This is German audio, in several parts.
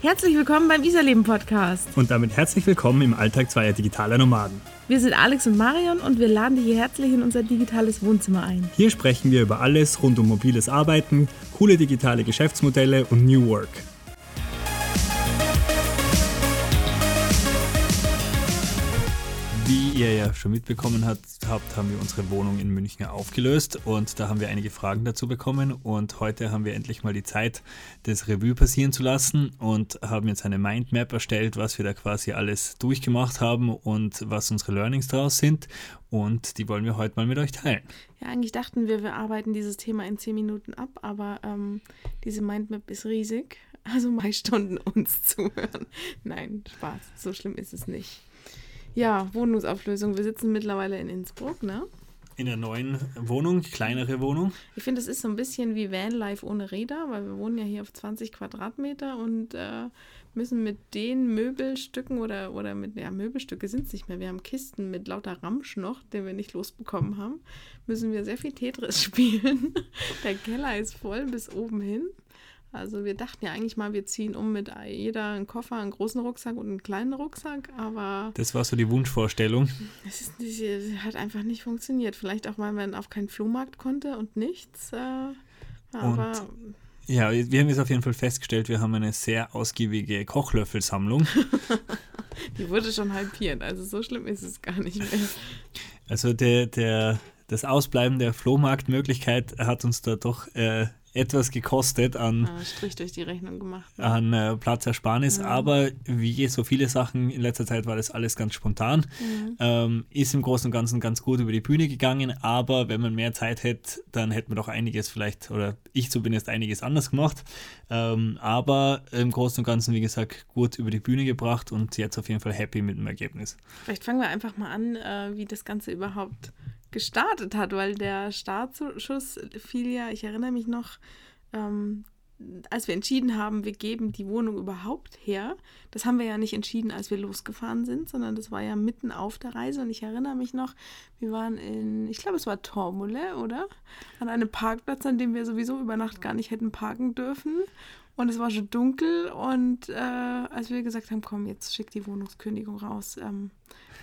Herzlich willkommen beim Iserleben Podcast. Und damit herzlich willkommen im Alltag zweier digitaler Nomaden. Wir sind Alex und Marion und wir laden dich hier herzlich in unser digitales Wohnzimmer ein. Hier sprechen wir über alles rund um mobiles Arbeiten, coole digitale Geschäftsmodelle und New Work. Ihr ja schon mitbekommen habt, haben wir unsere Wohnung in München aufgelöst und da haben wir einige Fragen dazu bekommen und heute haben wir endlich mal die Zeit, das Revue passieren zu lassen und haben jetzt eine Mindmap erstellt, was wir da quasi alles durchgemacht haben und was unsere Learnings daraus sind und die wollen wir heute mal mit euch teilen. Ja, eigentlich dachten wir, wir arbeiten dieses Thema in 10 Minuten ab, aber ähm, diese Mindmap ist riesig, also mal Stunden uns zuhören. Nein, Spaß, so schlimm ist es nicht. Ja, Wohnungsauflösung. Wir sitzen mittlerweile in Innsbruck, ne? In der neuen Wohnung, kleinere Wohnung. Ich finde, es ist so ein bisschen wie Vanlife ohne Räder, weil wir wohnen ja hier auf 20 Quadratmeter und äh, müssen mit den Möbelstücken oder, oder mit, ja, Möbelstücke sind es nicht mehr. Wir haben Kisten mit lauter Ramsch noch, den wir nicht losbekommen haben. Müssen wir sehr viel Tetris spielen. der Keller ist voll bis oben hin. Also wir dachten ja eigentlich mal, wir ziehen um mit jeder einen Koffer, einen großen Rucksack und einen kleinen Rucksack, aber... Das war so die Wunschvorstellung. Es hat einfach nicht funktioniert. Vielleicht auch, weil man auf keinen Flohmarkt konnte und nichts. Äh, aber... Und ja, wir haben jetzt auf jeden Fall festgestellt, wir haben eine sehr ausgiebige Kochlöffelsammlung. die wurde schon halbiert, also so schlimm ist es gar nicht mehr. Also der, der, das Ausbleiben der Flohmarktmöglichkeit hat uns da doch äh, etwas gekostet an, ah, Strich durch die Rechnung gemacht, ne? an äh, Platzersparnis. Ja. Aber wie so viele Sachen in letzter Zeit war das alles ganz spontan. Mhm. Ähm, ist im Großen und Ganzen ganz gut über die Bühne gegangen. Aber wenn man mehr Zeit hätte, dann hätte man doch einiges vielleicht, oder ich zumindest einiges anders gemacht. Ähm, aber im Großen und Ganzen, wie gesagt, gut über die Bühne gebracht und jetzt auf jeden Fall happy mit dem Ergebnis. Vielleicht fangen wir einfach mal an, äh, wie das Ganze überhaupt gestartet hat, weil der Startschuss fiel ja, ich erinnere mich noch, ähm, als wir entschieden haben, wir geben die Wohnung überhaupt her, das haben wir ja nicht entschieden, als wir losgefahren sind, sondern das war ja mitten auf der Reise. Und ich erinnere mich noch, wir waren in, ich glaube es war Tormole, oder? An einem Parkplatz, an dem wir sowieso über Nacht gar nicht hätten parken dürfen und es war schon dunkel und äh, als wir gesagt haben, komm, jetzt schick die Wohnungskündigung raus, ähm,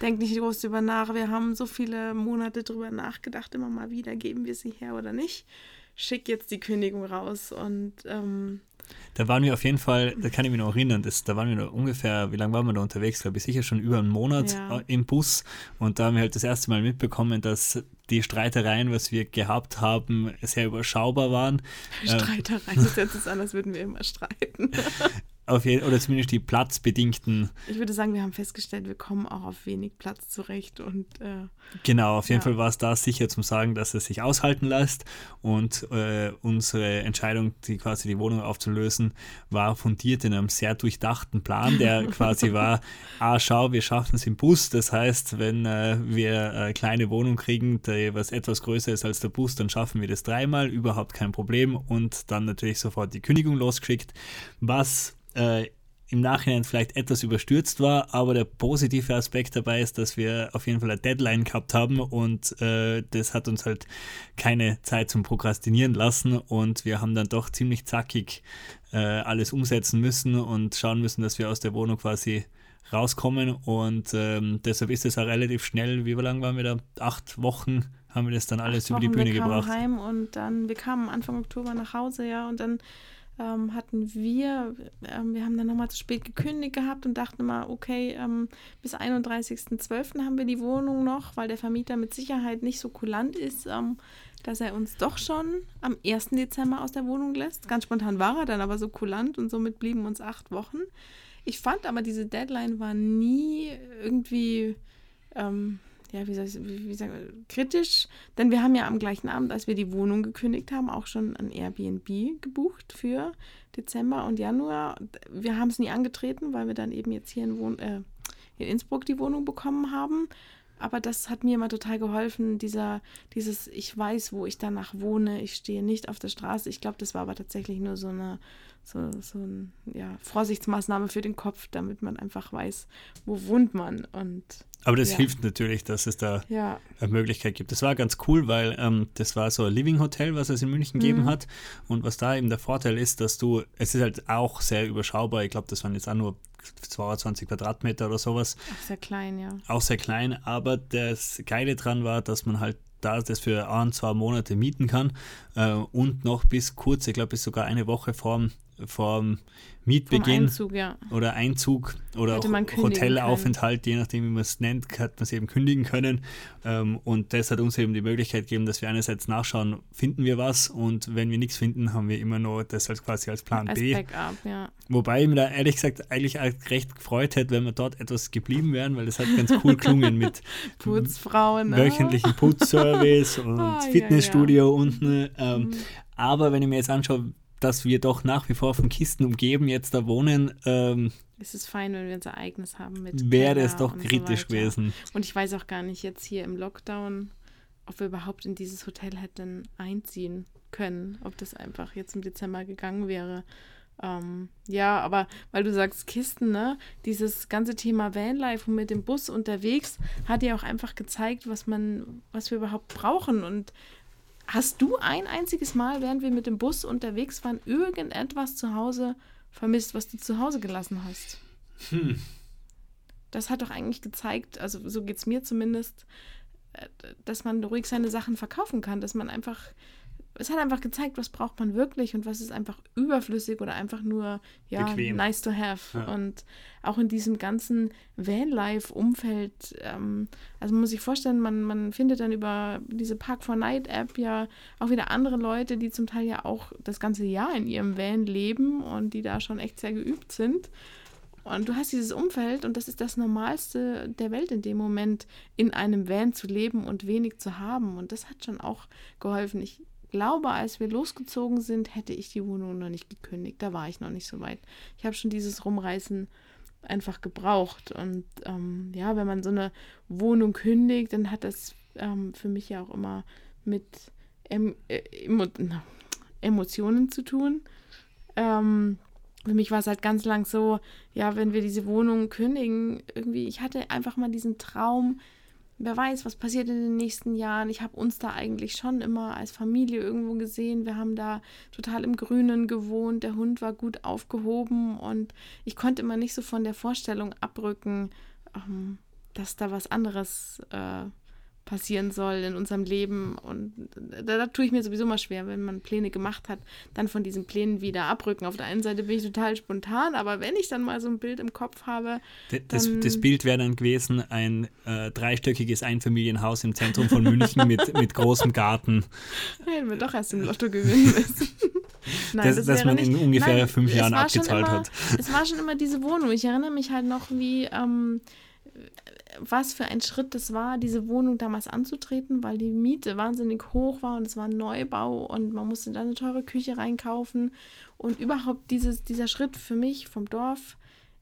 denk nicht groß drüber nach. Wir haben so viele Monate drüber nachgedacht, immer mal wieder, geben wir sie her oder nicht. Schick jetzt die Kündigung raus und ähm, da waren wir auf jeden Fall, da kann ich mich noch erinnern, das, da waren wir noch ungefähr, wie lange waren wir da unterwegs? Glaube ich, sicher schon über einen Monat ja. Äh, im Bus. Und da haben wir halt das erste Mal mitbekommen, dass die Streitereien, was wir gehabt haben, sehr überschaubar waren. Streitereien, das hört sich an, als würden wir immer streiten. auf jeden, oder zumindest die platzbedingten. Ich würde sagen, wir haben festgestellt, wir kommen auch auf wenig Platz zurecht und äh, genau, auf jeden ja. Fall war es da sicher zum Sagen, dass es sich aushalten lässt und äh, unsere Entscheidung, die quasi die Wohnung aufzulösen, war fundiert in einem sehr durchdachten Plan, der quasi war, ah schau, wir schaffen es im Bus, das heißt, wenn äh, wir eine kleine Wohnung kriegen, die was etwas größer ist als der Bus, dann schaffen wir das dreimal, überhaupt kein Problem und dann natürlich sofort die Kündigung losgeschickt, was äh, im Nachhinein vielleicht etwas überstürzt war, aber der positive Aspekt dabei ist, dass wir auf jeden Fall eine Deadline gehabt haben und äh, das hat uns halt keine Zeit zum Prokrastinieren lassen und wir haben dann doch ziemlich zackig äh, alles umsetzen müssen und schauen müssen, dass wir aus der Wohnung quasi rauskommen und ähm, deshalb ist es auch relativ schnell, wie lange waren wir da? Acht Wochen haben wir das dann alles über die Bühne wir gebracht. Wir kamen heim und dann, wir kamen Anfang Oktober nach Hause, ja, und dann ähm, hatten wir, ähm, wir haben dann nochmal zu spät gekündigt gehabt und dachten mal, okay, ähm, bis 31.12. haben wir die Wohnung noch, weil der Vermieter mit Sicherheit nicht so kulant ist, ähm, dass er uns doch schon am 1. Dezember aus der Wohnung lässt. Ganz spontan war er dann aber so kulant und somit blieben uns acht Wochen. Ich fand aber, diese Deadline war nie irgendwie ähm, ja, wie soll ich, wie, wie sagen, kritisch, denn wir haben ja am gleichen Abend, als wir die Wohnung gekündigt haben, auch schon ein Airbnb gebucht für Dezember und Januar. Wir haben es nie angetreten, weil wir dann eben jetzt hier in, Wohn äh, in Innsbruck die Wohnung bekommen haben. aber das hat mir immer total geholfen, dieser, dieses, ich weiß, wo ich danach wohne, ich stehe nicht auf der Straße. Ich glaube, das war aber tatsächlich nur so eine, so, so ein, ja, Vorsichtsmaßnahme für den Kopf, damit man einfach weiß, wo wohnt man. Und aber das ja. hilft natürlich, dass es da ja. eine Möglichkeit gibt. Das war ganz cool, weil ähm, das war so ein Living Hotel, was es in München gegeben Mhm. hat. Und was da eben der Vorteil ist, dass du, es ist halt auch sehr überschaubar. Ich glaube, das waren jetzt auch nur 22 Quadratmeter oder sowas. Ach, sehr klein, ja. Auch sehr klein. Aber das Geile dran war, dass man halt da das für ein, zwei Monate mieten kann äh, und noch bis kurz, ich glaube, bis sogar eine Woche vorm, vorm Vom Mietbeginn Einzug, ja. oder Einzug oder Hotelaufenthalt, je nachdem, wie man es nennt, hat man es eben kündigen können. Ähm, und das hat uns eben die Möglichkeit gegeben, dass wir einerseits nachschauen, finden wir was und wenn wir nichts finden, haben wir immer noch das als quasi als Plan Als B. Backup, ja. Wobei ich mir da ehrlich gesagt eigentlich recht gefreut hätte, wenn wir dort etwas geblieben wären, weil das hat ganz cool klungen mit Putzfrauen, ne? wöchentlichen Putzservice und Ah, ja, Fitnessstudio unten. Ähm, Mhm. Aber wenn ich mir jetzt anschaue, dass wir doch nach wie vor von Kisten umgeben jetzt da wohnen, ähm, Es ist fein, wenn wir unser eigenes haben mit wäre es doch so kritisch weiter. gewesen. Und ich weiß auch gar nicht jetzt hier im Lockdown, ob wir überhaupt in dieses Hotel hätten einziehen können, ob das einfach jetzt im Dezember gegangen wäre. Ähm, ja, aber weil du sagst Kisten, ne? Dieses ganze Thema Vanlife und mit dem Bus unterwegs hat ja auch einfach gezeigt, was man, was wir überhaupt brauchen. Und hast du ein einziges Mal, während wir mit dem Bus unterwegs waren, irgendetwas zu Hause vermisst, was du zu Hause gelassen hast? Hm. das hat doch eigentlich gezeigt, also so geht es mir zumindest, äh, dass man ruhig seine Sachen verkaufen kann, dass man einfach, es hat einfach gezeigt, was braucht man wirklich und was ist einfach überflüssig oder einfach nur, ja, Bequem. nice to have. Ja. Und auch in diesem ganzen Vanlife-Umfeld, ähm, also man muss sich vorstellen, man, man findet dann über diese Park 4 Night App ja auch wieder andere Leute, die zum Teil ja auch das ganze Jahr in ihrem Van leben und die da schon echt sehr geübt sind. Und du hast dieses Umfeld und das ist das Normalste der Welt in dem Moment, in einem Van zu leben und wenig zu haben. Und das hat schon auch geholfen. Ich glaube, als wir losgezogen sind, hätte ich die Wohnung noch nicht gekündigt. Da war ich noch nicht so weit. Ich habe schon dieses Rumreißen einfach gebraucht. Und ähm, ja, wenn man so eine Wohnung kündigt, dann hat das ähm, für mich ja auch immer mit em äh, emo Emotionen zu tun. Ähm, für mich war es halt ganz lang so, ja, wenn wir diese Wohnung kündigen, irgendwie, ich hatte einfach mal diesen Traum, wer weiß, was passiert in den nächsten Jahren. Ich habe uns da eigentlich schon immer als Familie irgendwo gesehen. Wir haben da total im Grünen gewohnt, der Hund war gut aufgehoben und ich konnte immer nicht so von der Vorstellung abrücken, ähm, dass da was anderes äh, passieren soll in unserem Leben. Und da, da tue ich mir sowieso mal schwer, wenn man Pläne gemacht hat, dann von diesen Plänen wieder abrücken. Auf der einen Seite bin ich total spontan, aber wenn ich dann mal so ein Bild im Kopf habe, Das, das Bild wäre dann gewesen, ein äh, dreistöckiges Einfamilienhaus im Zentrum von München mit, mit großem Garten, hätten wir doch erst im Lotto gewinnen müssen. Nein, das, das wäre man in ungefähr fünf es Jahren abgezahlt immer, hat. Es war schon immer diese Wohnung. Ich erinnere mich halt noch, wie, ähm, was für ein Schritt das war, diese Wohnung damals anzutreten, weil die Miete wahnsinnig hoch war und es war ein Neubau und man musste da eine teure Küche reinkaufen. Und überhaupt dieses, dieser Schritt für mich vom Dorf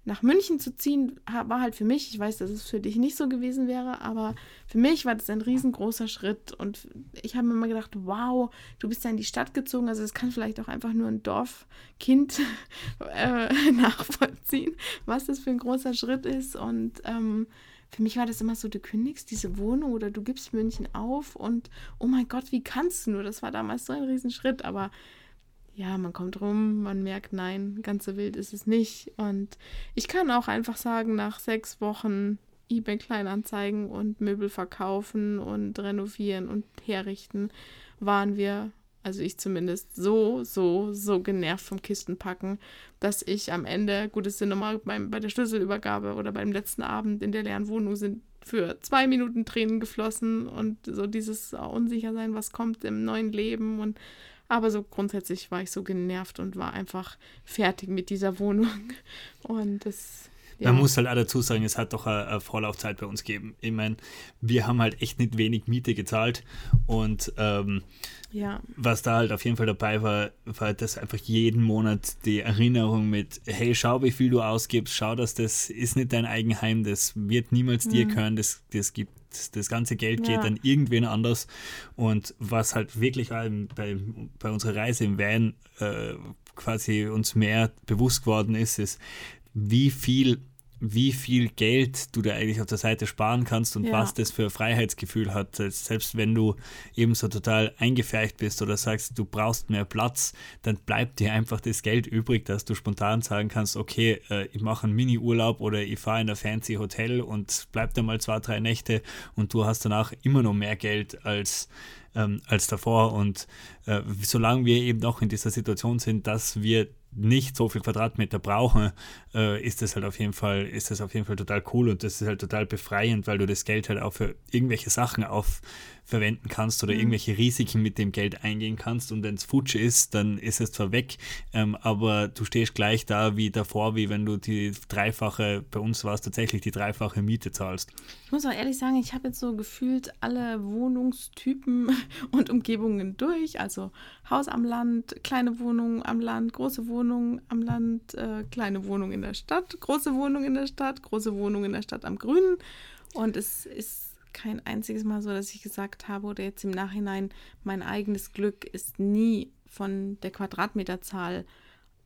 nach München zu ziehen, war halt für mich, ich weiß, dass es für dich nicht so gewesen wäre, aber für mich war das ein riesengroßer Schritt. Und ich habe mir immer gedacht, wow, du bist ja in die Stadt gezogen, also es kann vielleicht auch einfach nur ein Dorfkind äh, nachvollziehen, was das für ein großer Schritt ist. Und ähm, für mich war das immer so, du kündigst diese Wohnung oder du gibst München auf und oh mein Gott, wie kannst du nur? Das war damals so ein Riesenschritt, aber ja, man kommt rum, man merkt, nein, ganz so wild ist es nicht. Und ich kann auch einfach sagen, nach sechs Wochen eBay Kleinanzeigen und Möbel verkaufen und renovieren und herrichten, waren wir, also ich zumindest, so, so, so genervt vom Kistenpacken, dass ich am Ende, gut, es sind nochmal beim, bei der Schlüsselübergabe oder beim letzten Abend in der leeren Wohnung sind für zwei Minuten Tränen geflossen und so dieses Unsichersein, was kommt im neuen Leben und aber so grundsätzlich war ich so genervt und war einfach fertig mit dieser Wohnung. Und das, Ja. Man muss halt auch dazu sagen, es hat doch eine, eine Vorlaufzeit bei uns gegeben. Ich meine, wir haben halt echt nicht wenig Miete gezahlt und ähm, ja. was da halt auf jeden Fall dabei war, war das einfach jeden Monat die Erinnerung mit, hey, schau, wie viel du ausgibst, schau, dass das ist nicht dein Eigenheim, das wird niemals mhm. dir gehören, das, das gibt das ganze Geld geht ja. dann irgendwen anders. Und was halt wirklich bei, bei unserer Reise im Van äh, quasi uns mehr bewusst geworden ist, ist, wie viel wie viel Geld du da eigentlich auf der Seite sparen kannst und ja. was das für ein Freiheitsgefühl hat. Selbst wenn du eben so total eingefärbt bist oder sagst, du brauchst mehr Platz, dann bleibt dir einfach das Geld übrig, dass du spontan sagen kannst, okay, äh, ich mache einen Mini-Urlaub oder ich fahre in ein fancy Hotel und bleib da mal zwei, drei Nächte und du hast danach immer noch mehr Geld als ähm, als davor. Und äh, solange wir eben noch in dieser Situation sind, dass wir nicht so viel Quadratmeter brauchen, äh, ist das halt auf jeden Fall, ist das auf jeden Fall total cool und das ist halt total befreiend, weil du das Geld halt auch für irgendwelche Sachen auf, verwenden kannst oder mhm. irgendwelche Risiken mit dem Geld eingehen kannst und wenn es futsch ist, dann ist es zwar weg, ähm, aber du stehst gleich da wie davor, wie wenn du die dreifache, bei uns war es tatsächlich die dreifache Miete zahlst. Ich muss auch ehrlich sagen, ich habe jetzt so gefühlt alle Wohnungstypen und Umgebungen durch, also Haus am Land, kleine Wohnung am Land, große Wohnung am Land, äh, kleine Wohnung in der Stadt, große Wohnung in der Stadt, große Wohnung in der Stadt am Grünen und es ist kein einziges Mal so, dass ich gesagt habe oder jetzt im Nachhinein, mein eigenes Glück ist nie von der Quadratmeterzahl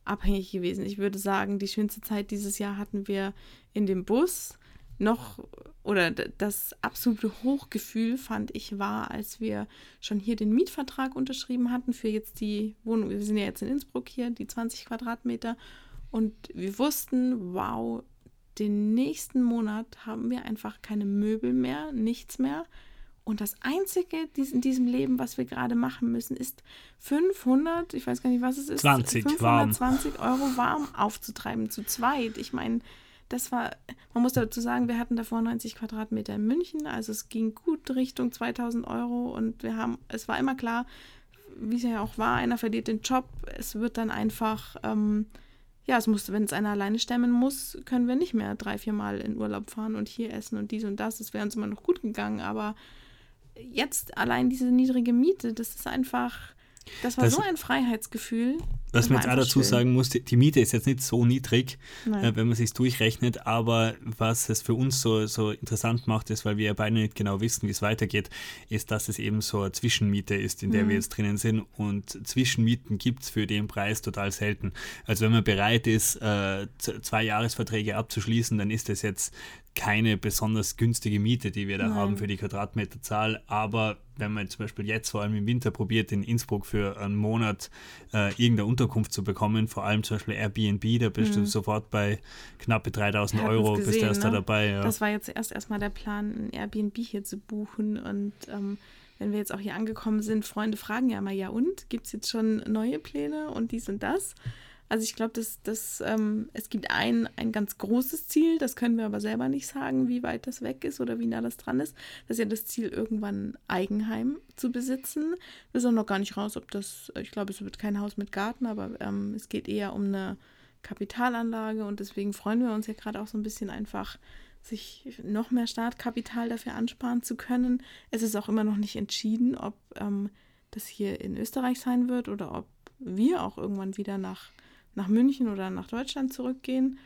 abhängig gewesen. Ich würde sagen, die schönste Zeit dieses Jahr hatten wir in dem Bus. Noch oder das absolute Hochgefühl fand ich war, als wir schon hier den Mietvertrag unterschrieben hatten für jetzt die Wohnung. Wir sind ja jetzt in Innsbruck hier, die 20 Quadratmeter. Und wir wussten, wow, den nächsten Monat haben wir einfach keine Möbel mehr, nichts mehr. Und das Einzige in diesem Leben, was wir gerade machen müssen, ist 500, ich weiß gar nicht, was es ist, 20 520 warm. Euro warm aufzutreiben, zu zweit. Ich meine, das war, man muss dazu sagen, wir hatten davor 90 Quadratmeter in München, also es ging gut Richtung 2000 Euro und wir haben, es war immer klar, wie es ja auch war, einer verliert den Job, es wird dann einfach... Ähm, ja, es muss, wenn es einer alleine stemmen muss, können wir nicht mehr drei, vier Mal in Urlaub fahren und hier essen und dies und das. Das wäre uns immer noch gut gegangen, aber jetzt allein diese niedrige Miete, das ist einfach, das war das, so ein Freiheitsgefühl. Was man jetzt auch dazu schön. sagen muss, die, die, Miete ist jetzt nicht so niedrig, äh, wenn man sich durchrechnet, aber was es für uns so, so interessant macht, ist, weil wir ja beide nicht genau wissen, wie es weitergeht, ist, dass es eben so eine Zwischenmiete ist, in der mhm. wir jetzt drinnen sind. Und Zwischenmieten gibt es für den Preis total selten. Also wenn man bereit ist, äh, zwei Jahresverträge abzuschließen, dann ist das jetzt keine besonders günstige Miete, die wir da Nein. haben für die Quadratmeterzahl. Aber wenn man zum Beispiel jetzt vor allem im Winter probiert, in Innsbruck für einen Monat äh, irgendeine Unterkunft zu bekommen, vor allem zum Beispiel Airbnb, da bist mhm. du sofort bei knappe 3000 Euro, gesehen, bist du erst ne? da dabei. Ja. Das war jetzt erst erstmal der Plan, ein Airbnb hier zu buchen und ähm, wenn wir jetzt auch hier angekommen sind, Freunde fragen ja immer, ja und, gibt es jetzt schon neue Pläne und dies und das? Also ich glaube, dass, dass ähm, es gibt ein, ein ganz großes Ziel, das können wir aber selber nicht sagen, wie weit das weg ist oder wie nah das dran ist. Das ist ja das Ziel, irgendwann Eigenheim zu besitzen. Wir sind noch gar nicht raus, ob das, ich glaube, es wird kein Haus mit Garten, aber ähm, es geht eher um eine Kapitalanlage und deswegen freuen wir uns ja gerade auch so ein bisschen einfach, sich noch mehr Startkapital dafür ansparen zu können. Es ist auch immer noch nicht entschieden, ob ähm, das hier in Österreich sein wird oder ob wir auch irgendwann wieder nach nach München oder nach Deutschland zurückgehen.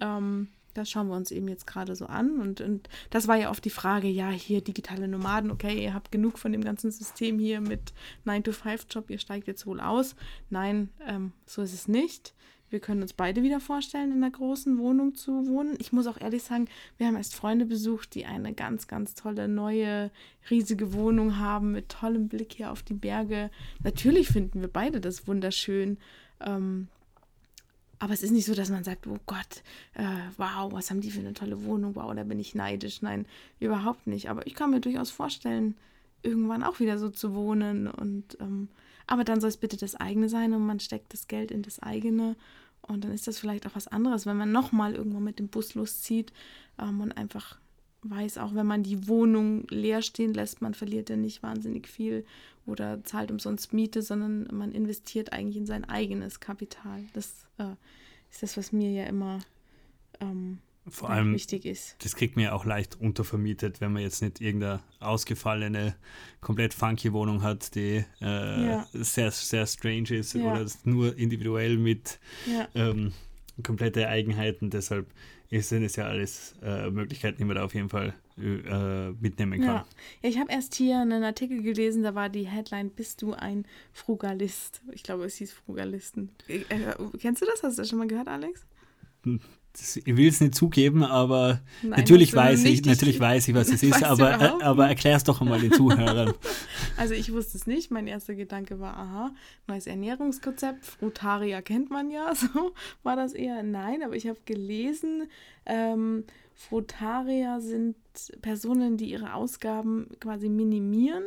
Ähm, das schauen wir uns eben jetzt gerade so an. Und, und das war ja oft die Frage, ja, hier digitale Nomaden, okay, ihr habt genug von dem ganzen System hier mit 9-to-5-Job, ihr steigt jetzt wohl aus. Nein, ähm, so ist es nicht. Wir können uns beide wieder vorstellen, in einer großen Wohnung zu wohnen. Ich muss auch ehrlich sagen, wir haben erst Freunde besucht, die eine ganz, ganz tolle, neue, riesige Wohnung haben mit tollem Blick hier auf die Berge. Natürlich finden wir beide das wunderschön. Ähm, aber es ist nicht so, dass man sagt, oh Gott, äh, wow, was haben die für eine tolle Wohnung, wow, da bin ich neidisch. Nein, überhaupt nicht. Aber ich kann mir durchaus vorstellen, irgendwann auch wieder so zu wohnen. Und ähm, aber dann soll es bitte das eigene sein und man steckt das Geld in das eigene. Und dann ist das vielleicht auch was anderes, wenn man nochmal irgendwann mit dem Bus loszieht ähm, und einfach weiß, auch wenn man die Wohnung leer stehen lässt, man verliert ja nicht wahnsinnig viel oder zahlt umsonst Miete, sondern man investiert eigentlich in sein eigenes Kapital. Das äh, ist das, was mir ja immer ähm, vor allem wichtig ist. Das kriegt man ja auch leicht untervermietet, wenn man jetzt nicht irgendeine ausgefallene, komplett funky Wohnung hat, die äh, ja. sehr, sehr strange ist ja. oder nur individuell mit ja. ähm, komplette Eigenheiten. Deshalb sind es ja alles äh, Möglichkeiten, die man da auf jeden Fall äh, mitnehmen kann. Ja, ja ich habe erst hier einen Artikel gelesen, da war die Headline, bist du ein Frugalist? Ich glaube, es hieß Frugalisten. Äh, kennst du das? Hast du das schon mal gehört, Alex? Ich will es nicht zugeben, aber Nein, natürlich weiß ich, natürlich weiß ich, was es ist, aber, äh, aber erklär es doch einmal den Zuhörern. Also ich wusste es nicht. Mein erster Gedanke war, aha, neues Ernährungskonzept, Frutaria kennt man ja, so war das eher. Nein, aber ich habe gelesen, ähm, Frutaria sind Personen, die ihre Ausgaben quasi minimieren,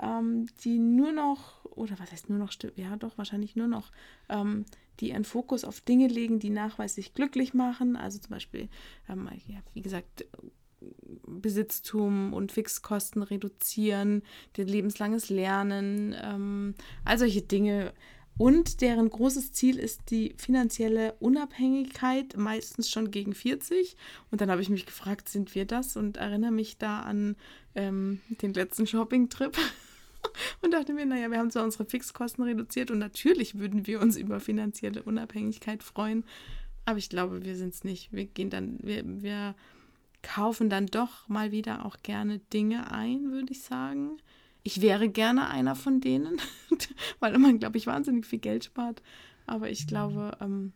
ähm, die nur noch, oder was heißt nur noch, ja doch, wahrscheinlich nur noch ähm, die ihren Fokus auf Dinge legen, die nachweislich glücklich machen. Also zum Beispiel, ähm, ja, wie gesagt, Besitztum und Fixkosten reduzieren, lebenslanges Lernen, ähm, all solche Dinge. Und deren großes Ziel ist die finanzielle Unabhängigkeit, meistens schon gegen 40. Und dann habe ich mich gefragt, sind wir das? Und erinnere mich da an ähm, den letzten Shopping-Trip. und dachte mir, naja, wir haben zwar unsere Fixkosten reduziert und natürlich würden wir uns über finanzielle Unabhängigkeit freuen, aber ich glaube, wir sind es nicht. Wir gehen dann, wir, wir kaufen dann doch mal wieder auch gerne Dinge ein, würde ich sagen. Ich wäre gerne einer von denen, weil man, glaube ich, wahnsinnig viel Geld spart. Aber ich glaube, ähm,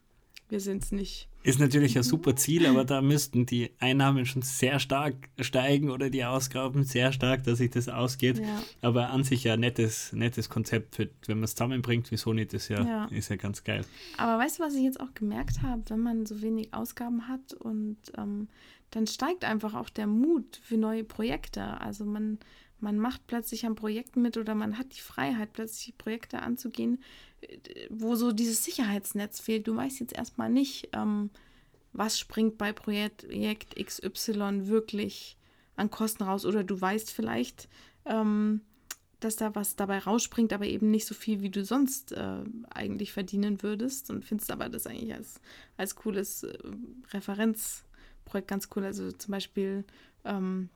wir sind es nicht. Ist natürlich ein super Ziel, aber da müssten die Einnahmen schon sehr stark steigen oder die Ausgaben sehr stark, dass sich das ausgeht. Ja. Aber an sich ja ein nettes, nettes Konzept, für, wenn man es zusammenbringt, wieso nicht, ist ja, ja. ist ja ganz geil. Aber weißt du, was ich jetzt auch gemerkt habe, wenn man so wenig Ausgaben hat und ähm, dann steigt einfach auch der Mut für neue Projekte. Also man, man macht plötzlich an Projekten mit oder man hat die Freiheit, plötzlich Projekte anzugehen, wo so dieses Sicherheitsnetz fehlt. Du weißt jetzt erstmal nicht, ähm, was springt bei Projekt, XY wirklich an Kosten raus. Oder du weißt vielleicht, ähm, dass da was dabei rausspringt, aber eben nicht so viel, wie du sonst äh, eigentlich verdienen würdest. Und findest aber das eigentlich als, als cooles äh, Referenzprojekt ganz cool. Also zum Beispiel, ähm,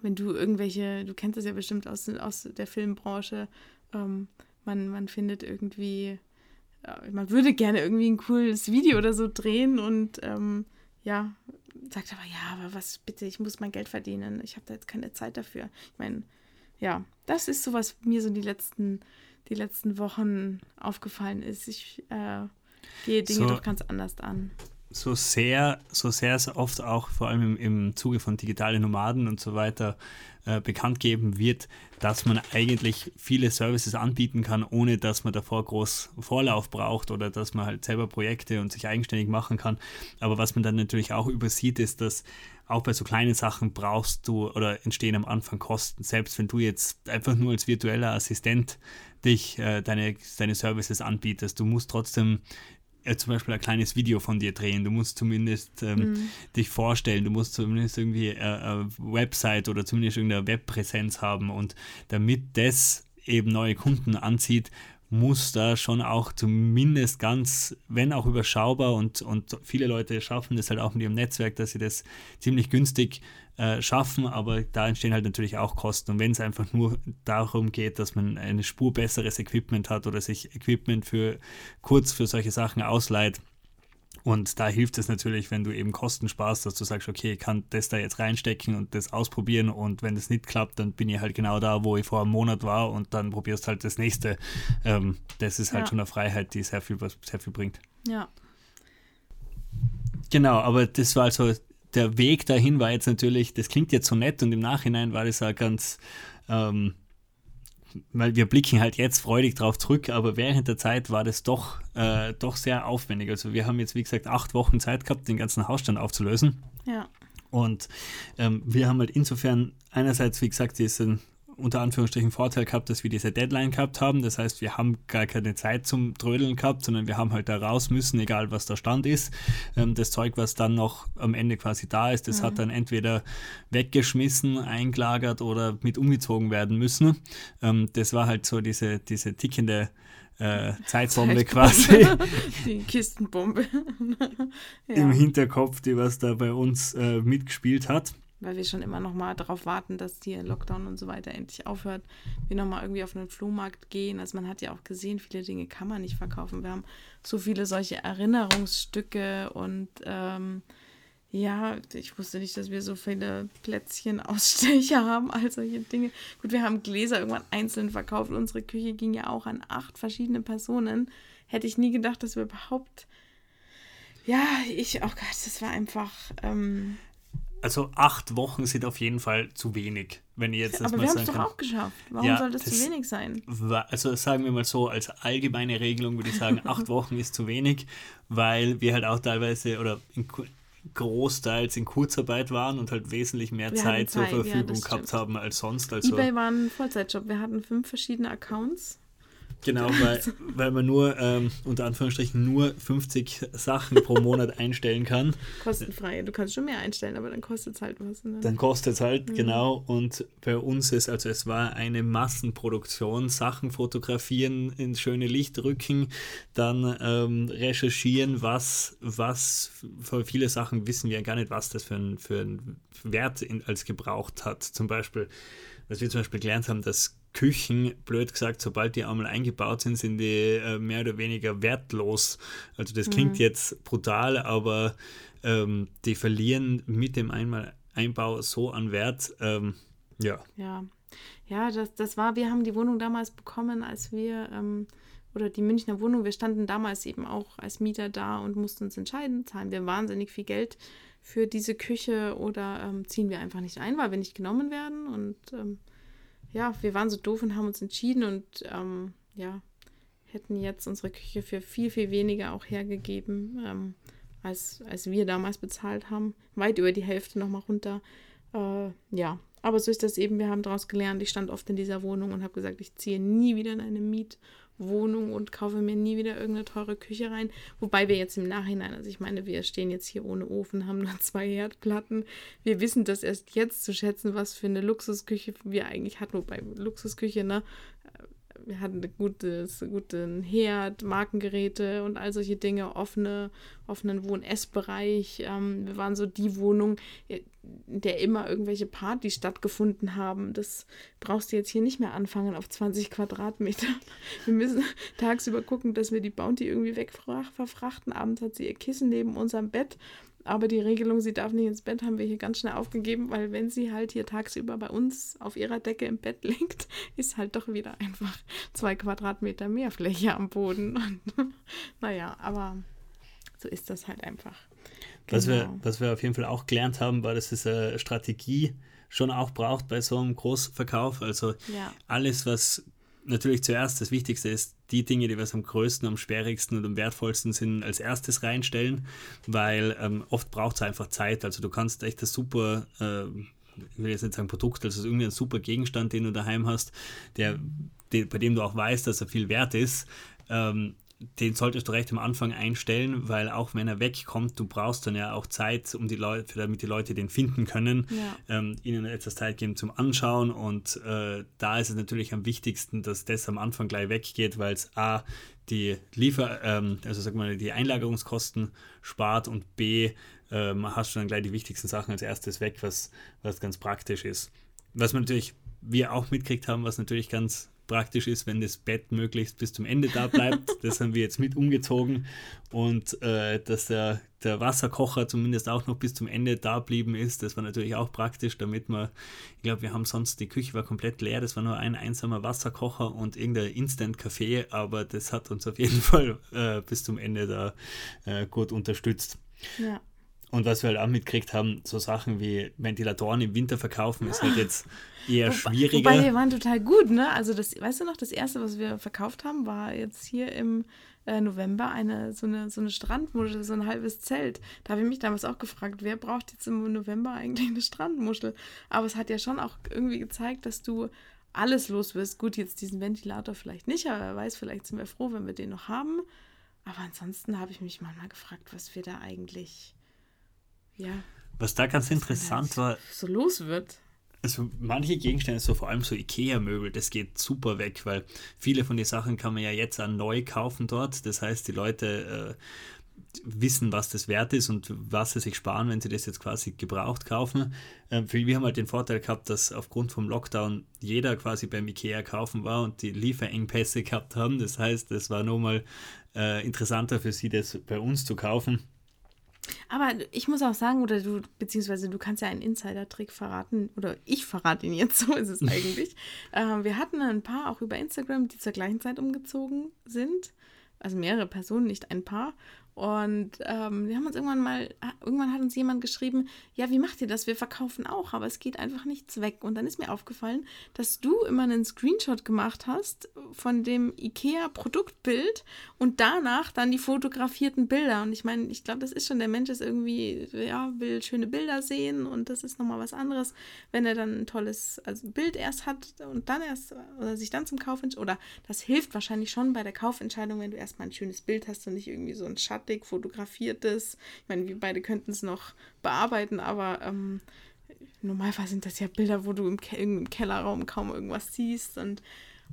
wenn du irgendwelche, du kennst das ja bestimmt aus, aus der Filmbranche, ähm, man, man findet irgendwie, äh, man würde gerne irgendwie ein cooles Video oder so drehen und ähm, ja, sagt aber, ja, aber was bitte, ich muss mein Geld verdienen, ich habe da jetzt keine Zeit dafür. Ich meine, ja, das ist so, was mir so die letzten, die letzten Wochen aufgefallen ist. Ich äh, gehe Dinge so, doch ganz anders an. So sehr, so sehr es oft auch vor allem im, im Zuge von digitalen Nomaden und so weiter äh, bekannt geben wird, dass man eigentlich viele Services anbieten kann, ohne dass man davor groß Vorlauf braucht oder dass man halt selber Projekte und sich eigenständig machen kann. Aber was man dann natürlich auch übersieht, ist, dass auch bei so kleinen Sachen brauchst du oder entstehen am Anfang Kosten. Selbst wenn du jetzt einfach nur als virtueller Assistent dich äh, deine, deine Services anbietest, du musst trotzdem äh, zum Beispiel ein kleines Video von dir drehen. Du musst zumindest ähm, mhm. dich vorstellen, du musst zumindest irgendwie äh, eine Website oder zumindest irgendeine Webpräsenz haben. Und damit das eben neue Kunden anzieht, muss da schon auch zumindest ganz, wenn auch überschaubar und, und viele Leute schaffen das halt auch mit ihrem Netzwerk, dass sie das ziemlich günstig äh, schaffen, aber da entstehen halt natürlich auch Kosten. Und wenn es einfach nur darum geht, dass man eine Spur besseres Equipment hat oder sich Equipment für kurz für solche Sachen ausleiht, und da hilft es natürlich, wenn du eben Kosten sparst, dass du sagst, okay, ich kann das da jetzt reinstecken und das ausprobieren und wenn das nicht klappt, dann bin ich halt genau da, wo ich vor einem Monat war und dann probierst halt das nächste. Ähm, das ist halt ja. schon eine Freiheit, die sehr viel, sehr viel bringt. Ja. Genau, aber das war also der Weg dahin war jetzt natürlich, das klingt jetzt so nett und im Nachhinein war das auch ganz ähm, weil wir blicken halt jetzt freudig drauf zurück, aber während der Zeit war das doch, äh, doch sehr aufwendig. Also wir haben jetzt, wie gesagt, acht Wochen Zeit gehabt, den ganzen Hausstand aufzulösen. Ja. Und ähm, wir haben halt insofern einerseits, wie gesagt, diesen unter Anführungsstrichen Vorteil gehabt, dass wir diese Deadline gehabt haben. Das heißt, wir haben gar keine Zeit zum Trödeln gehabt, sondern wir haben halt da raus müssen, egal was der Stand ist. Ähm, das Zeug, was dann noch am Ende quasi da ist, das mhm. hat dann entweder weggeschmissen, eingelagert oder mit umgezogen werden müssen. Ähm, das war halt so diese, diese tickende äh, Zeitbombe quasi. Die Kistenbombe. ja. Im Hinterkopf, die was da bei uns äh, mitgespielt hat. Weil wir schon immer noch mal darauf warten, dass hier Lockdown und so weiter endlich aufhört. Wir noch mal irgendwie auf einen Flohmarkt gehen. Also man hat ja auch gesehen, viele Dinge kann man nicht verkaufen. Wir haben so viele solche Erinnerungsstücke und ähm, ja, ich wusste nicht, dass wir so viele Plätzchenausstecher haben, all solche Dinge. Gut, wir haben Gläser irgendwann einzeln verkauft. Unsere Küche ging ja auch an acht verschiedene Personen. Hätte ich nie gedacht, dass wir überhaupt. Ja, ich, oh Gott, das war einfach. Ähm, also acht Wochen sind auf jeden Fall zu wenig, wenn ihr jetzt das Aber mal wir haben es doch auch geschafft. Warum ja, soll das, das, zu wenig sein? also sagen wir mal so, als allgemeine Regelung würde ich sagen, acht Wochen ist zu wenig, weil wir halt auch teilweise oder in, großteils in Kurzarbeit waren und halt wesentlich mehr Zeit, Zeit, zur Verfügung ja, gehabt haben als sonst. Also, eBay war ein Vollzeitjob. Wir hatten fünf verschiedene Accounts Genau, weil, weil man nur, ähm, unter Anführungsstrichen, nur 50 Sachen pro Monat einstellen kann. Kostenfrei. Du kannst schon mehr einstellen, aber dann kostet es halt was. Ne? Dann kostet es halt, mhm. genau. Und bei uns ist, also es war eine Massenproduktion, Sachen fotografieren, ins schöne Licht rücken, dann ähm, recherchieren, was, was, für viele Sachen wissen wir gar nicht, was das für ein, für ein Wert in, als gebraucht hat. Zum Beispiel, was wir zum Beispiel gelernt haben, dass Küchen, blöd gesagt, sobald die einmal eingebaut sind, sind die äh, mehr oder weniger wertlos. Also das klingt mhm. jetzt brutal, aber ähm, die verlieren mit dem einmal Einbau so an Wert. Ähm, ja. Ja, ja das, das war, wir haben die Wohnung damals bekommen, als wir, ähm, oder die Münchner Wohnung, wir standen damals eben auch als Mieter da und mussten uns entscheiden, zahlen wir wahnsinnig viel Geld für diese Küche oder ähm, ziehen wir einfach nicht ein, weil wir nicht genommen werden und ähm, ja, wir waren so doof und haben uns entschieden und ähm, ja, hätten jetzt unsere Küche für viel, viel weniger auch hergegeben, ähm, als, als wir damals bezahlt haben. Weit über die Hälfte nochmal runter. Äh, ja, aber so ist das eben. Wir haben daraus gelernt. Ich stand oft in dieser Wohnung und habe gesagt, ich ziehe nie wieder in eine Miet- Wohnung und kaufe mir nie wieder irgendeine teure Küche rein. Wobei wir jetzt im Nachhinein, also ich meine, wir stehen jetzt hier ohne Ofen, haben nur zwei Herdplatten. Wir wissen das erst jetzt zu schätzen, was für eine Luxusküche wir eigentlich hatten. Wobei Luxusküche, ne? Wir hatten einen gutes, guten Herd, Markengeräte und all solche Dinge, offene, offenen Wohn-Essbereich. Ähm, wir waren so die Wohnung, in der immer irgendwelche Partys stattgefunden haben. Das brauchst du jetzt hier nicht mehr anfangen auf 20 Quadratmeter. Wir müssen tagsüber gucken, dass wir die Bounty irgendwie wegverfrachten. Abends hat sie ihr Kissen neben unserem Bett aber die Regelung, sie darf nicht ins Bett, haben wir hier ganz schnell aufgegeben, weil wenn sie halt hier tagsüber bei uns auf ihrer Decke im Bett liegt, ist halt doch wieder einfach zwei Quadratmeter mehr Fläche am Boden. Und, naja, aber so ist das halt einfach. Was, genau. wir, was wir auf jeden Fall auch gelernt haben, war, dass es eine Strategie schon auch braucht bei so einem Großverkauf. Also ja. alles, was natürlich zuerst das Wichtigste ist, die Dinge, die was am größten, am schwierigsten und am wertvollsten sind, als erstes reinstellen, weil ähm, oft braucht es einfach Zeit. Also du kannst echt das super, äh, ich will jetzt nicht sagen Produkt, also irgendwie ein super Gegenstand, den du daheim hast, der, der, bei dem du auch weißt, dass er viel wert ist, ähm, den solltest du recht am Anfang einstellen, weil auch wenn er wegkommt, du brauchst dann ja auch Zeit, um die Leute, damit die Leute den finden können, ja. ähm, ihnen etwas Zeit geben zum Anschauen und äh, da ist es natürlich am wichtigsten, dass das am Anfang gleich weggeht, weil es a die Liefer, ähm, also sag mal die Einlagerungskosten spart und b ähm, hast du dann gleich die wichtigsten Sachen als erstes weg, was was ganz praktisch ist. Was man natürlich wir auch mitgekriegt haben, was natürlich ganz praktisch ist, wenn das Bett möglichst bis zum Ende da bleibt. das haben wir jetzt mit umgezogen und äh, dass der, der Wasserkocher zumindest auch noch bis zum Ende da blieben ist. Das war natürlich auch praktisch, damit man, ich glaube, wir haben sonst, die Küche war komplett leer, das war nur ein einsamer Wasserkocher und irgendein Instant-Kaffee, aber das hat uns auf jeden Fall äh, bis zum Ende da äh, gut unterstützt. Ja. Und was wir halt auch mitgekriegt haben, so Sachen wie Ventilatoren im Winter verkaufen, ist halt jetzt eher Wo, schwieriger. Wobei wir waren total gut, ne? Also das, weißt du noch, das erste, was wir verkauft haben, war jetzt hier im äh, November eine so eine so eine Strandmuschel, so ein halbes Zelt. Da habe ich mich damals auch gefragt, wer braucht jetzt im November eigentlich eine Strandmuschel? Aber es hat ja schon auch irgendwie gezeigt, dass du alles los wirst. Gut, jetzt diesen Ventilator vielleicht nicht, aber wer weiß, vielleicht sind wir froh, wenn wir den noch haben. Aber ansonsten habe ich mich manchmal gefragt, was wir da eigentlich ja. Was da ganz interessant war. So los wird. Also manche Gegenstände, so vor allem so Ikea-Möbel, das geht super weg, weil viele von den Sachen kann man ja jetzt auch neu kaufen dort. Das heißt, die Leute äh, wissen, was das wert ist und was sie sich sparen, wenn sie das jetzt quasi gebraucht kaufen. Ähm, wir haben halt den Vorteil gehabt, dass aufgrund vom Lockdown jeder quasi beim Ikea kaufen war und die Lieferengpässe gehabt haben. Das heißt, es war nochmal äh, interessanter für sie, das bei uns zu kaufen. Aber ich muss auch sagen, oder du, beziehungsweise du kannst ja einen Insider-Trick verraten, oder ich verrate ihn jetzt, so ist es eigentlich. äh, wir hatten ein paar auch über Instagram, die zur gleichen Zeit umgezogen sind. Also mehrere Personen, nicht ein paar. Und ähm, wir haben uns irgendwann mal, irgendwann hat uns jemand geschrieben, ja, wie macht ihr das? Wir verkaufen auch, aber es geht einfach nichts weg. Und dann ist mir aufgefallen, dass du immer einen Screenshot gemacht hast von dem IKEA-Produktbild und danach dann die fotografierten Bilder. Und ich meine, ich glaube, das ist schon, der Mensch ist irgendwie, ja, will schöne Bilder sehen und das ist nochmal was anderes, wenn er dann ein tolles also Bild erst hat und dann erst, oder sich dann zum Kauf entscheidet. Oder das hilft wahrscheinlich schon bei der Kaufentscheidung, wenn du erstmal ein schönes Bild hast und nicht irgendwie so ein Schatten fertig fotografiertes. Ich meine, wir beide könnten es noch bearbeiten, aber ähm, normalerweise sind das ja Bilder, wo du im, Ke im Kellerraum kaum irgendwas siehst. Und,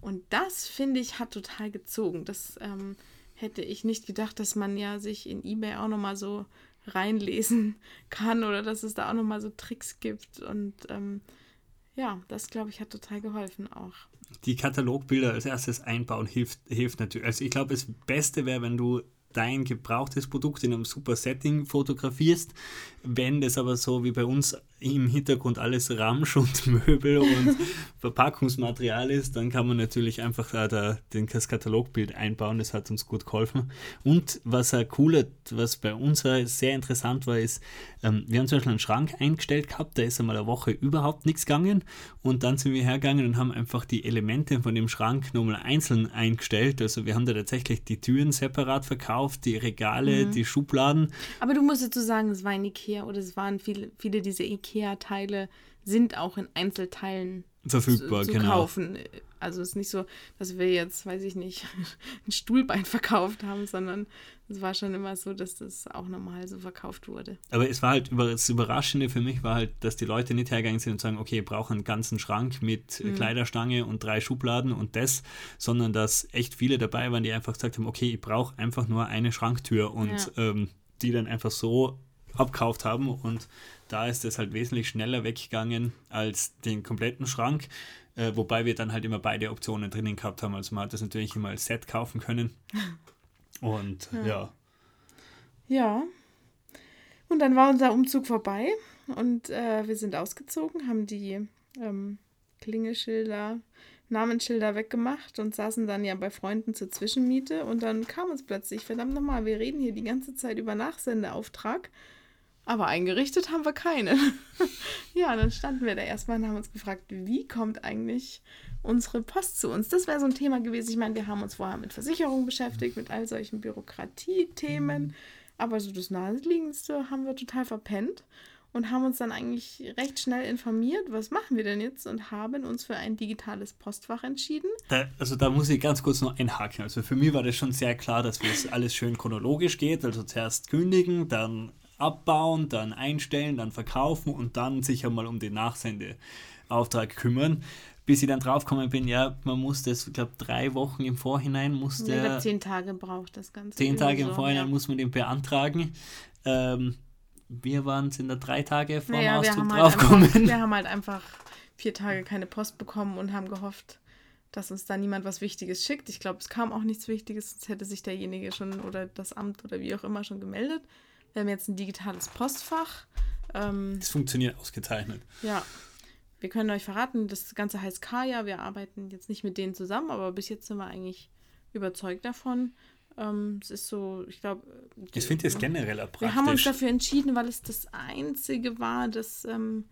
und das, finde ich, hat total gezogen. Das ähm, hätte ich nicht gedacht, dass man ja sich in Ebay auch nochmal so reinlesen kann oder dass es da auch nochmal so Tricks gibt. Und ähm, ja, das, glaube ich, hat total geholfen auch. Die Katalogbilder als erstes einbauen hilft, hilft natürlich. Also ich glaube, das Beste wäre, wenn du dein gebrauchtes Produkt in einem super Setting fotografierst. Wenn das aber so wie bei uns im Hintergrund alles Ramsch und Möbel und Verpackungsmaterial ist, dann kann man natürlich einfach da, da den, das Katalogbild einbauen. Das hat uns gut geholfen. Und was auch cool, was bei uns sehr interessant war, ist, ähm, wir haben zum Beispiel einen Schrank eingestellt gehabt, da ist einmal eine Woche überhaupt nichts gegangen. Und dann sind wir hergegangen und haben einfach die Elemente von dem Schrank nochmal einzeln eingestellt. Also wir haben da tatsächlich die Türen separat verkauft, die Regale, mhm. die Schubladen. Aber du musst dazu sagen, es war ein Ikea oder es waren viele, viele dieser IKEA-Teile sind auch in Einzelteilen verfügbar, zu, zu genau. kaufen. Also es ist nicht so, dass wir jetzt, weiß ich nicht, ein Stuhlbein verkauft haben, sondern es war schon immer so, dass das auch normal so verkauft wurde. Aber es war halt, das Überraschende für mich war halt, dass die Leute nicht hergegangen sind und sagen, okay, ich brauche einen ganzen Schrank mit mhm. Kleiderstange und drei Schubladen und das, sondern dass echt viele dabei waren, die einfach gesagt haben, okay, ich brauche einfach nur eine Schranktür und ja. ähm, die dann einfach so abkauft haben und da ist es halt wesentlich schneller weggegangen als den kompletten Schrank, äh, wobei wir dann halt immer beide Optionen drinnen gehabt haben. Also man hat das natürlich immer als Set kaufen können. Und ja. Ja. ja. Und dann war unser Umzug vorbei und äh, wir sind ausgezogen, haben die ähm, Klingelschilder, Namensschilder weggemacht und saßen dann ja bei Freunden zur Zwischenmiete und dann kam uns plötzlich, verdammt nochmal, wir reden hier die ganze Zeit über Nachsendeauftrag aber eingerichtet haben wir keine. ja, dann standen wir da erstmal und haben uns gefragt, wie kommt eigentlich unsere Post zu uns? Das wäre so ein Thema gewesen. Ich meine, wir haben uns vorher mit Versicherung beschäftigt, mit all solchen Bürokratiethemen. Aber so das Naheliegendste haben wir total verpennt und haben uns dann eigentlich recht schnell informiert, was machen wir denn jetzt und haben uns für ein digitales Postfach entschieden. Da, also da muss ich ganz kurz noch einhaken. Also für mich war das schon sehr klar, dass es alles schön chronologisch geht. Also zuerst kündigen, dann abbauen, dann einstellen, dann verkaufen und dann sich einmal um den Nachsendeauftrag kümmern. Bis ich dann draufgekommen bin, ja, man muss das, ich glaube, drei Wochen im Vorhinein muss der. Ja, zehn Tage braucht das Ganze. Zehn Tage im Vorhinein ja. muss man den beantragen. Ähm, wir waren in der drei Tage vor naja, Ausdruck halt draufgekommen. Halt wir haben halt einfach vier Tage keine Post bekommen und haben gehofft, dass uns da niemand was Wichtiges schickt. Ich glaube, es kam auch nichts Wichtiges, sonst hätte sich derjenige schon oder das Amt oder wie auch immer schon gemeldet. Wir haben jetzt ein digitales Postfach. Ähm, das funktioniert ausgezeichnet. Ja. Wir können euch verraten, das Ganze heißt Kaya. Wir arbeiten jetzt nicht mit denen zusammen, aber bis jetzt sind wir eigentlich überzeugt davon. Ähm, es ist so, ich glaube. Ich finde es generell praktisch. Wir haben uns dafür entschieden, weil es das einzige war, das ähm,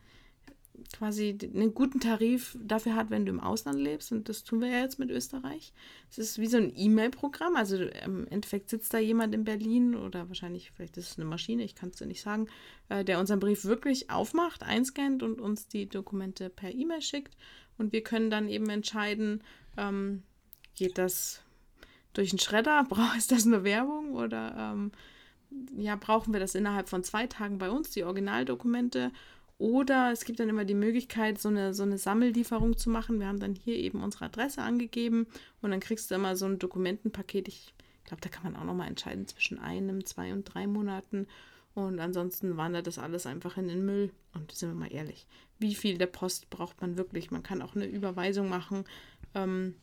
quasi einen guten Tarif dafür hat, wenn du im Ausland lebst. Und das tun wir ja jetzt mit Österreich. Es ist wie so ein E-Mail-Programm. Also im Endeffekt sitzt da jemand in Berlin oder wahrscheinlich, vielleicht ist es eine Maschine, ich kann es dir nicht sagen, äh, der unseren Brief wirklich aufmacht, einscannt und uns die Dokumente per E-Mail schickt. Und wir können dann eben entscheiden, ähm, geht das durch einen Schredder? Ist das eine Werbung? Oder ähm, ja, brauchen wir das innerhalb von zwei Tagen bei uns, die Originaldokumente? Oder es gibt dann immer die Möglichkeit, so eine, so eine Sammellieferung zu machen. Wir haben dann hier eben unsere Adresse angegeben und dann kriegst du immer so ein Dokumentenpaket. Ich glaube, da kann man auch nochmal entscheiden zwischen einem, zwei und drei Monaten. Und ansonsten wandert das alles einfach in den Müll. Und sind wir mal ehrlich, wie viel der Post braucht man wirklich? Man kann auch eine Überweisung machen, ähm,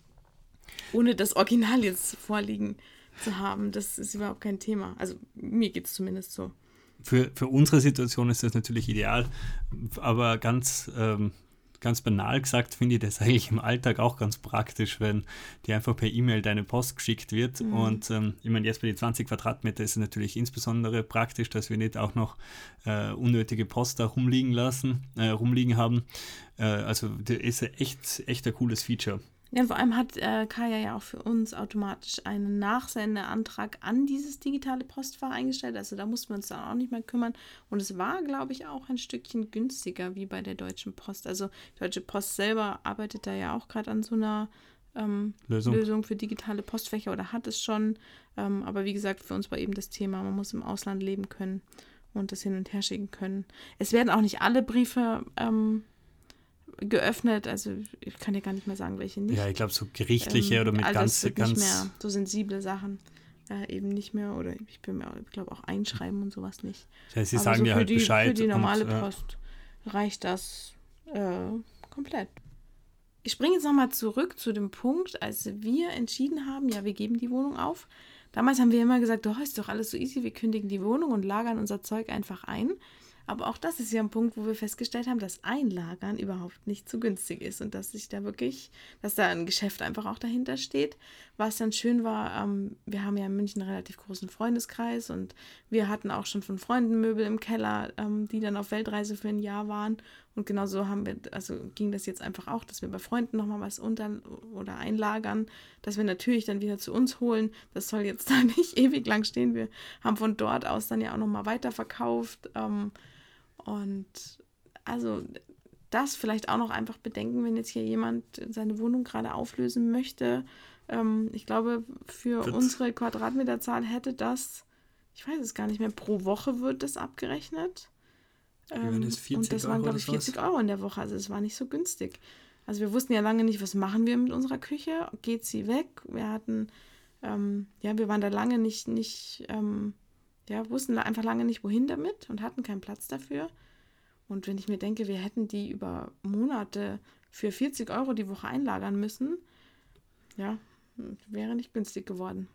ohne das Original jetzt vorliegen zu haben. Das ist überhaupt kein Thema. Also mir geht es zumindest so für, für unsere Situation ist das natürlich ideal, aber ganz, ähm, ganz banal gesagt finde ich das eigentlich im Alltag auch ganz praktisch, wenn dir einfach per E-Mail deine Post geschickt wird. Mhm. Und ähm, ich meine, jetzt bei den 20 Quadratmeter ist es natürlich insbesondere praktisch, dass wir nicht auch noch äh, unnötige Post da rumliegen lassen, äh, rumliegen haben. Äh, also das ist echt, echt ein cooles Feature. Ja, vor allem hat äh, Kaya ja auch für uns automatisch einen Nachsendeantrag an dieses digitale Postfach eingestellt. Also da mussten wir uns dann auch nicht mehr kümmern. Und es war, glaube ich, auch ein Stückchen günstiger wie bei der Deutschen Post. Also die Deutsche Post selber arbeitet da ja auch gerade an so einer ähm, Lösung. Lösung. für digitale Postfächer oder hat es schon. Ähm, aber wie gesagt, für uns war eben das Thema, man muss im Ausland leben können und das hin und her schicken können. Es werden auch nicht alle Briefe ähm, geöffnet. Also ich kann dir gar nicht mehr sagen, welche nicht. Ja, ich glaube so gerichtliche ähm, oder mit ganz, ganz nicht mehr so sensible Sachen äh, eben nicht mehr oder ich bin mir, glaube auch einschreiben und sowas nicht. Ja, sie Aber sagen so dir halt die, Bescheid. Für die normale und, Post reicht das äh, komplett. Ich springe jetzt nochmal zurück zu dem Punkt, als wir entschieden haben, ja, wir geben die Wohnung auf. Damals haben wir immer gesagt, oh, ist doch alles so easy, wir kündigen die Wohnung und lagern unser Zeug einfach ein. Aber auch das ist ja ein Punkt, wo wir festgestellt haben, dass Einlagern überhaupt nicht zu günstig ist und dass sich da wirklich, dass da ein Geschäft einfach auch dahinter steht. Was dann schön war, ähm, wir haben ja in München einen relativ großen Freundeskreis und wir hatten auch schon von Freunden Möbel im Keller, ähm, die dann auf Weltreise für ein Jahr waren. Und genauso haben wir, also ging das jetzt einfach auch, dass wir bei Freunden nochmal was unter oder einlagern, dass wir natürlich dann wieder zu uns holen. Das soll jetzt da nicht ewig lang stehen. Wir haben von dort aus dann ja auch nochmal weiterverkauft. Ähm, und also das vielleicht auch noch einfach bedenken, wenn jetzt hier jemand seine Wohnung gerade auflösen möchte. Ähm, ich glaube, für das unsere Quadratmeterzahl hätte das, ich weiß es gar nicht mehr, pro Woche wird das abgerechnet. Ähm, das und das waren, glaube ich, 40 Euro in der Woche. Also es war nicht so günstig. Also wir wussten ja lange nicht, was machen wir mit unserer Küche. Geht sie weg? Wir hatten, ähm, ja, wir waren da lange nicht, nicht ähm, ja, wussten einfach lange nicht, wohin damit und hatten keinen Platz dafür. Und wenn ich mir denke, wir hätten die über Monate für 40 Euro die Woche einlagern müssen, ja, wäre nicht günstig geworden.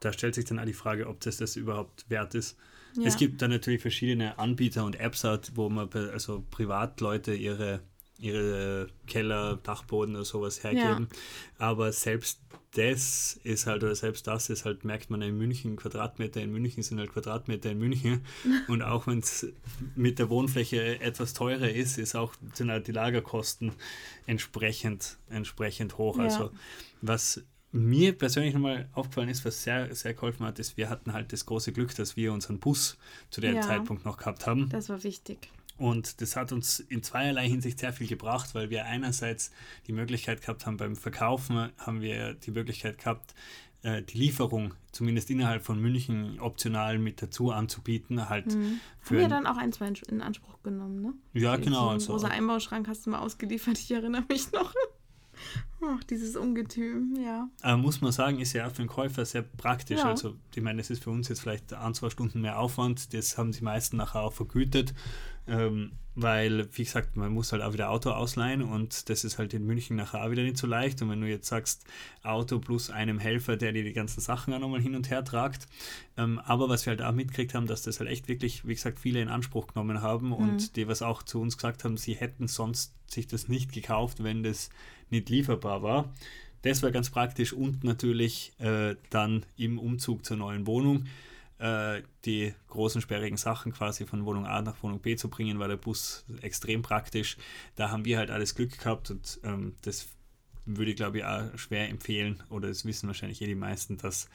Da stellt sich dann auch die Frage, ob das das überhaupt wert ist. Ja. Es gibt dann natürlich verschiedene Anbieter und Apps, wo man also Privatleute ihre ihre Keller, Dachboden oder sowas hergeben. Ja. Aber selbst das ist halt, oder selbst das ist halt, merkt man in München, Quadratmeter in München sind halt Quadratmeter in München. Und auch wenn es mit der Wohnfläche etwas teurer ist, ist auch, sind halt die Lagerkosten entsprechend, entsprechend hoch. Ja. Also was mir persönlich nochmal aufgefallen ist, was sehr, sehr geholfen hat, ist, wir hatten halt das große Glück, dass wir unseren Bus zu dem ja, Zeitpunkt noch gehabt haben. Das war wichtig. Und das hat uns in zweierlei Hinsicht sehr viel gebracht, weil wir einerseits die Möglichkeit gehabt haben, beim Verkaufen haben wir die Möglichkeit gehabt, äh, die Lieferung zumindest innerhalb von München optional mit dazu anzubieten. Halt mhm. Haben wir dann auch ein, zwei in Anspruch genommen, ne? Ja, genau. Also, großer Einbauschrank hast du mal ausgeliefert, ich erinnere mich noch. Ach, dieses Ungetüm, ja. Aber muss man sagen, ist ja für den Käufer sehr praktisch. Ja. Also, ich meine, es ist für uns jetzt vielleicht ein, zwei Stunden mehr Aufwand. Das haben die meisten nachher auch vergütet. Ähm, weil, wie gesagt, man muss halt auch wieder Auto ausleihen und das ist halt in München nachher auch wieder nicht so leicht. Und wenn du jetzt sagst, Auto plus einem Helfer, der dir die ganzen Sachen auch nochmal hin und her tragt. Ähm, aber was wir halt auch mitgekriegt haben, dass das halt echt wirklich, wie gesagt, viele in Anspruch genommen haben mhm. und die was auch zu uns gesagt haben, sie hätten sonst sich das nicht gekauft, wenn das nicht lieferbar war. Das war ganz praktisch und natürlich äh, dann im Umzug zur neuen Wohnung äh, die großen sperrigen Sachen quasi von Wohnung A nach Wohnung B zu bringen, war der Bus extrem praktisch. Da haben wir halt alles Glück gehabt und ähm, das würde ich glaube ich auch schwer empfehlen oder das wissen wahrscheinlich eh die meisten, dass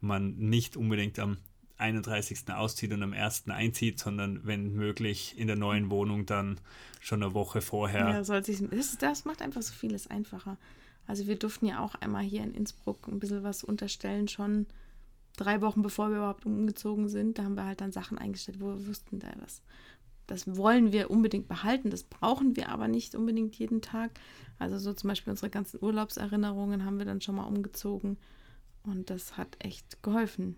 man nicht unbedingt am 31. auszieht und am 1. einzieht, sondern wenn möglich in der neuen Wohnung dann schon eine Woche vorher. Ja, soll sich, das, das macht einfach so vieles einfacher. Also wir durften ja auch einmal hier in Innsbruck ein bisschen was unterstellen, schon drei Wochen bevor wir überhaupt umgezogen sind. Da haben wir halt dann Sachen eingestellt, wo wir wussten, da was das wollen wir unbedingt behalten, das brauchen wir aber nicht unbedingt jeden Tag. Also so zum Beispiel unsere ganzen Urlaubserinnerungen haben wir dann schon mal umgezogen und das hat echt geholfen.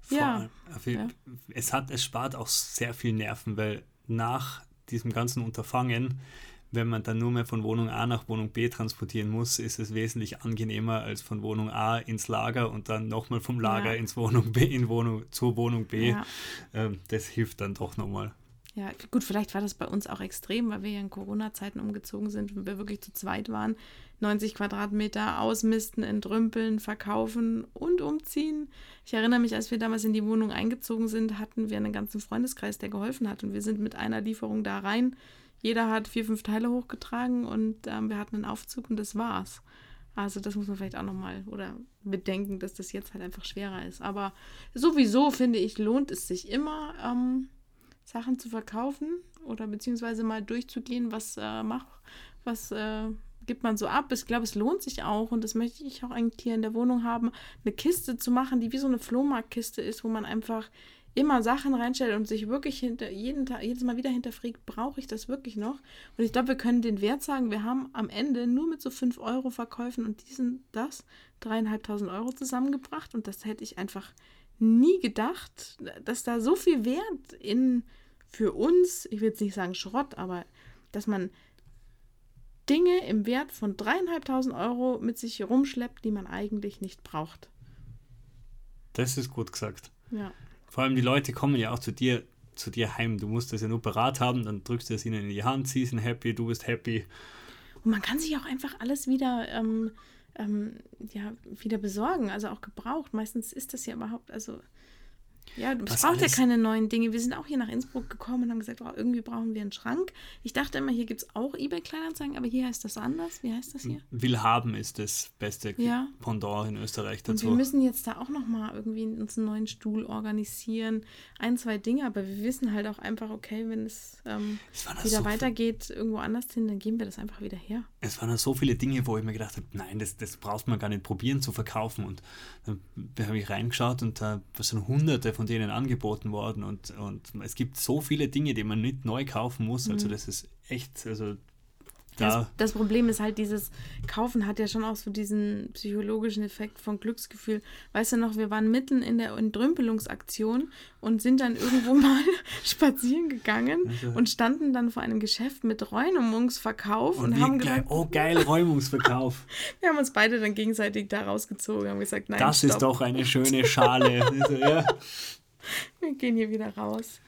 Vor ja. ja. Es hat, es spart auch sehr viel Nerven, weil nach diesem ganzen Unterfangen, wenn man dann nur mehr von Wohnung A nach Wohnung B transportieren muss, ist es wesentlich angenehmer als von Wohnung A ins Lager und dann nochmal vom Lager ja. ins Wohnung B in Wohnung zur Wohnung B. Ja. Ähm, das hilft dann doch nochmal. Ja, gut, vielleicht war das bei uns auch extrem, weil wir ja in Corona-Zeiten umgezogen sind und wir wirklich zu zweit waren. 90 Quadratmeter ausmisten, entrümpeln, verkaufen und umziehen. Ich erinnere mich, als wir damals in die Wohnung eingezogen sind, hatten wir einen ganzen Freundeskreis, der geholfen hat. Und wir sind mit einer Lieferung da rein. Jeder hat vier, fünf Teile hochgetragen und ähm, wir hatten einen Aufzug und das war's. Also das muss man vielleicht auch nochmal oder bedenken, dass das jetzt halt einfach schwerer ist. Aber sowieso finde ich, lohnt es sich immer, ähm, Sachen zu verkaufen oder beziehungsweise mal durchzugehen, was äh, macht, was äh, gibt man so ab. Ich glaube, es lohnt sich auch und das möchte ich auch eigentlich hier in der Wohnung haben, eine Kiste zu machen, die wie so eine Flohmarktkiste ist, wo man einfach immer Sachen reinstellt und sich wirklich hinter jeden Tag, jedes Mal wieder hinterfragt, brauche ich das wirklich noch? Und ich glaube, wir können den Wert sagen, wir haben am Ende nur mit so 5 Euro Verkäufen und diesen, das, dreieinhalbtausend Euro zusammengebracht und das hätte ich einfach nie gedacht, dass da so viel Wert in für uns, ich will jetzt nicht sagen Schrott, aber dass man Dinge im Wert von dreieinhalbtausend Euro mit sich rumschleppt, die man eigentlich nicht braucht. Das ist gut gesagt. Ja. Vor allem die Leute kommen ja auch zu dir, zu dir heim. Du musst das ja nur parat haben, dann drückst du es ihnen in die Hand, sie sind happy, du bist happy. Und man kann sich auch einfach alles wieder ähm, ähm, ja, wieder besorgen, also auch gebraucht. Meistens ist das ja überhaupt, also ja, es braucht ja keine neuen Dinge. Wir sind auch hier nach Innsbruck gekommen und haben gesagt, oh, irgendwie brauchen wir einen Schrank. Ich dachte immer, hier gibt es auch eBay-Kleinanzeigen, aber hier heißt das anders. Wie heißt das hier? Willhaben ist das beste ja. Pendant in Österreich dazu. Und wir müssen jetzt da auch nochmal irgendwie uns einen neuen Stuhl organisieren. Ein, zwei Dinge, aber wir wissen halt auch einfach, okay, wenn es ähm, wieder so weitergeht, irgendwo anders hin, dann geben wir das einfach wieder her. Es waren so viele Dinge, wo ich mir gedacht habe, nein, das, das brauchst man gar nicht probieren zu verkaufen. Und da habe ich reingeschaut und da sind hunderte von von denen angeboten worden und, und es gibt so viele Dinge, die man nicht neu kaufen muss. Also mhm. das ist echt, also. Das, das, Problem ist halt, dieses Kaufen hat ja schon auch so diesen psychologischen Effekt von Glücksgefühl. Weißt du noch, wir waren mitten in der Entrümpelungsaktion und sind dann irgendwo mal spazieren gegangen also. und standen dann vor einem Geschäft mit Räumungsverkauf und, und haben gesagt, oh geil, Räumungsverkauf. wir haben uns beide dann gegenseitig da rausgezogen, haben gesagt, nein, Das stopp. ist doch eine schöne Schale. also, ja. Wir gehen hier wieder raus.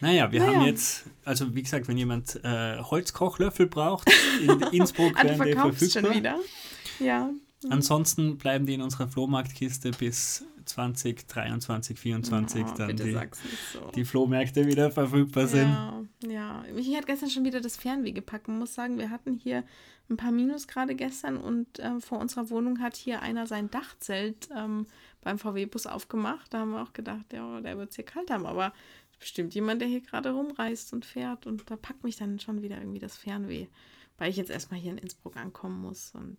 Naja, wir naja. haben jetzt, also wie gesagt, wenn jemand äh, Holzkochlöffel braucht, in Innsbruck werden die verfügbar. schon wieder. Ja. Ansonsten bleiben die in unserer Flohmarktkiste bis 2023, 2024 oh, dann die, so. die Flohmärkte wieder verfügbar sind. Ja, ja. Ich hatte gestern schon wieder das Fernweh gepackt. Man muss sagen, wir hatten hier ein paar Minusgrade gestern und äh, vor unserer Wohnung hat hier einer sein Dachzelt ähm, beim VW-Bus aufgemacht. Da haben wir auch gedacht, ja, der wird es hier kalt haben. Aber bestimmt jemand, der hier gerade rumreist und fährt. Und da packt mich dann schon wieder irgendwie das Fernweh, weil ich jetzt erstmal hier in Innsbruck ankommen muss. Und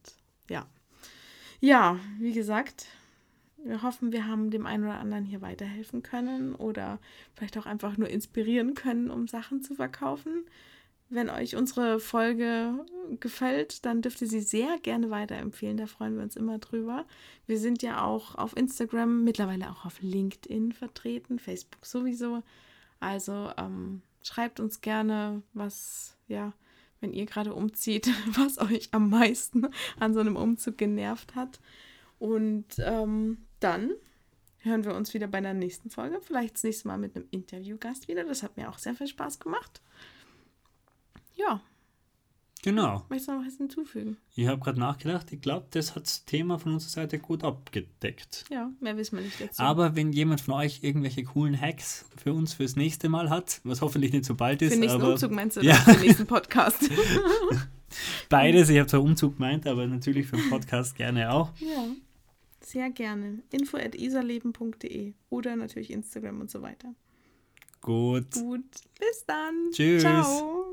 ja. Ja, wie gesagt, wir hoffen, wir haben dem einen oder anderen hier weiterhelfen können oder vielleicht auch einfach nur inspirieren können, um Sachen zu verkaufen. Wenn euch unsere Folge gefällt, dann dürft ihr sie sehr gerne weiterempfehlen. Da freuen wir uns immer drüber. Wir sind ja auch auf Instagram, mittlerweile auch auf LinkedIn vertreten, Facebook sowieso. Also ähm, schreibt uns gerne, was, ja, wenn ihr gerade umzieht, was euch am meisten an so einem Umzug genervt hat. Und ähm, dann hören wir uns wieder bei einer nächsten Folge. Vielleicht das nächste Mal mit einem Interviewgast wieder. Das hat mir auch sehr viel Spaß gemacht. Ja. Genau. Möchtest du noch was hinzufügen? Ich habe gerade nachgedacht, ich glaube, das hat das Thema von unserer Seite gut abgedeckt. Ja, mehr wissen wir nicht dazu. Aber wenn jemand von euch irgendwelche coolen Hacks für uns fürs nächste Mal hat, was hoffentlich nicht so bald ist. Für den nächsten aber, Umzug meinst du, ja. für den nächsten Podcast? Beides, ich habe zwar Umzug gemeint, aber natürlich für den Podcast gerne auch. Ja, sehr gerne. info at isaleben.de oder natürlich Instagram und so weiter. Gut. Gut. Bis dann. Tschüss. Ciao.